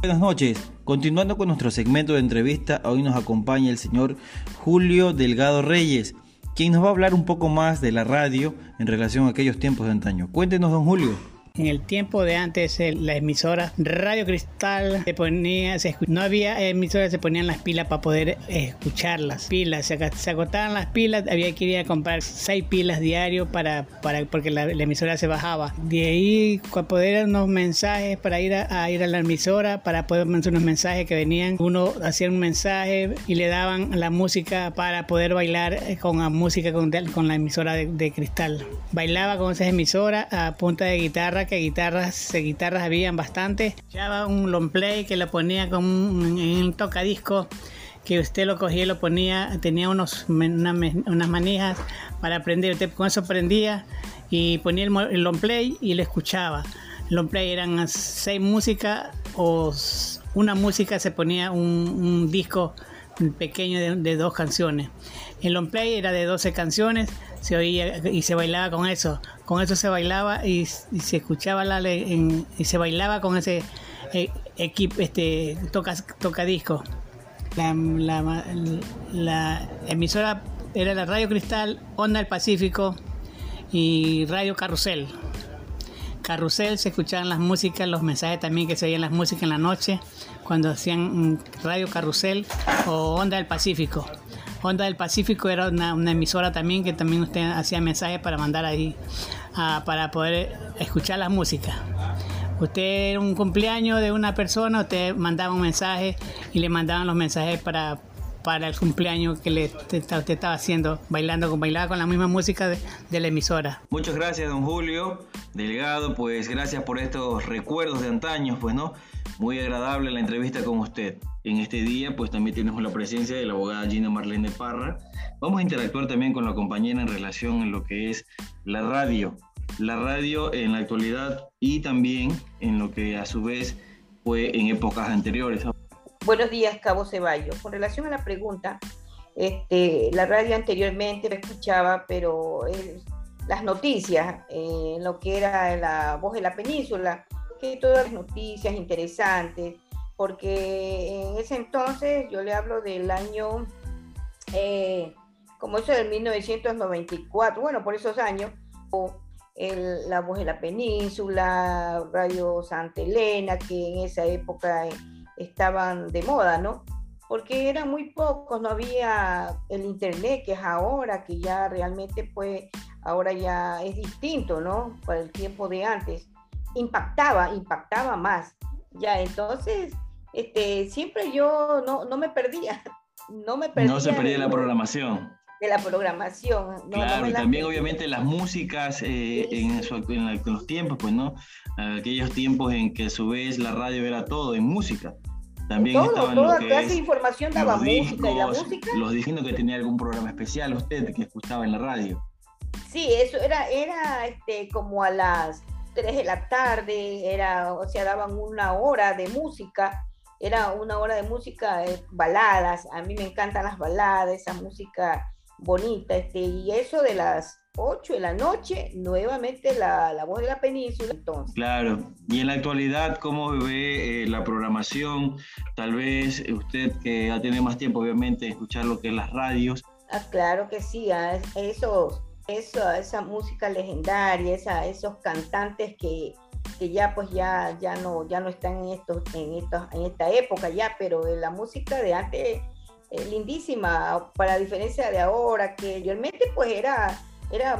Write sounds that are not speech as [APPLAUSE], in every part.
Buenas noches. Continuando con nuestro segmento de entrevista, hoy nos acompaña el señor Julio Delgado Reyes, quien nos va a hablar un poco más de la radio en relación a aquellos tiempos de antaño. Cuéntenos, don Julio. En el tiempo de antes, la emisora Radio Cristal se ponía, no había emisoras, se ponían las pilas para poder escucharlas. Pilas, se, agotaban las pilas, había que ir a comprar seis pilas diario para, para porque la, emisora se bajaba. De ahí poder unos mensajes para ir a, ir a la emisora, para poder mandar unos mensajes que venían. Uno hacía un mensaje y le daban la música para poder bailar con la música con, con la emisora de, de Cristal. Bailaba con esas emisoras a punta de guitarra que guitarras, guitarras habían bastante. Llevaba un long play que lo ponía con un, tocadisco que usted lo cogía y lo ponía, tenía unos, unas manijas para aprender, usted con eso aprendía y ponía el, long play y lo escuchaba. El long play eran seis músicas o una música se ponía un, disco pequeño de, dos canciones. El long play era de 12 canciones se oía y se bailaba con eso. Con eso se bailaba y, se escuchaba la y se bailaba con ese eh, equipo, este toca, toca disco. La, la, emisora era la Radio Cristal, Onda del Pacífico y Radio Carrusel. Carrusel se escuchaban las músicas, los mensajes también que se oían las músicas en la noche, cuando hacían mm, Radio Carrusel o Onda del Pacífico. Onda del Pacífico era una, emisora también que también usted hacía mensajes para mandar ahí, para poder escuchar la música. Usted era un cumpleaños de una persona, usted mandaba un mensaje y le mandaban los mensajes para, para el cumpleaños que le, usted estaba haciendo, bailando con bailaba con la misma música de, de, la emisora. Muchas gracias, don Julio Delgado, pues gracias por estos recuerdos de antaño, pues no, muy agradable la entrevista con usted. En este día, pues también tenemos la presencia de la abogada Gina Marlene Parra. Vamos a interactuar también con la compañera en relación en lo que es la radio. La radio en la actualidad y también en lo que a su vez fue en épocas anteriores. Buenos días, Cabo Ceballos. Con relación a la pregunta, este, la radio anteriormente la escuchaba, pero las noticias, eh, lo que era la voz de la península, que todas las noticias interesantes, porque en ese entonces yo le hablo del año, eh, como eso del 1994, bueno, por esos años, La Voz de la Península, Radio Santa Elena, que en esa época eh, estaban de moda, ¿no? Porque eran muy pocos, no había el internet que es ahora, que ya realmente pues ahora ya es distinto, ¿no? Para el tiempo de antes impactaba, impactaba más. Ya, entonces, este, siempre yo no, no me perdía, [LAUGHS] no me perdía. No se perdía la programación. De la programación. claro, y también obviamente las músicas eh, en, los tiempos, pues, ¿no? Aquellos tiempos en que a su vez la radio era todo en música. También todo, estaban toda clase de información daba música y la música. Los diciendo que tenía algún programa especial usted que escuchaba en la radio. Sí, eso era, era este, como a las 3 de la tarde, era, o sea, daban una hora de música, era una hora de música, eh, baladas, a mí me encantan las baladas, esa música bonita, este, y eso de las 8 de la noche, nuevamente la, la voz de la península. Entonces. Claro, y en la actualidad, ¿cómo ve eh, la programación? Tal vez usted que ya tiene más tiempo, obviamente, escuchar lo que es las radios. Ah, claro que sí, a esos eso, esa música legendaria, esa, esos cantantes que, que, ya pues ya, ya, no, ya no están en, estos, en, estos, en esta época ya, pero la música de antes es lindísima, para diferencia de ahora, que realmente pues era, era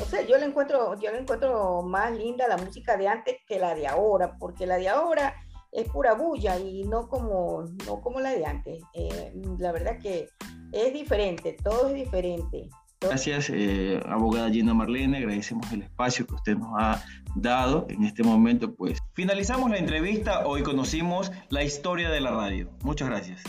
o sea, yo le encuentro, yo le encuentro más linda la música de antes que la de ahora, porque la de ahora es pura bulla y no como, no como la de antes. Eh, la verdad que es diferente, todo es diferente. Gracias, eh, abogada Gina Marlene, agradecemos el espacio que usted nos ha dado en este momento. Pues finalizamos la entrevista, hoy conocimos la historia de la radio. Muchas gracias.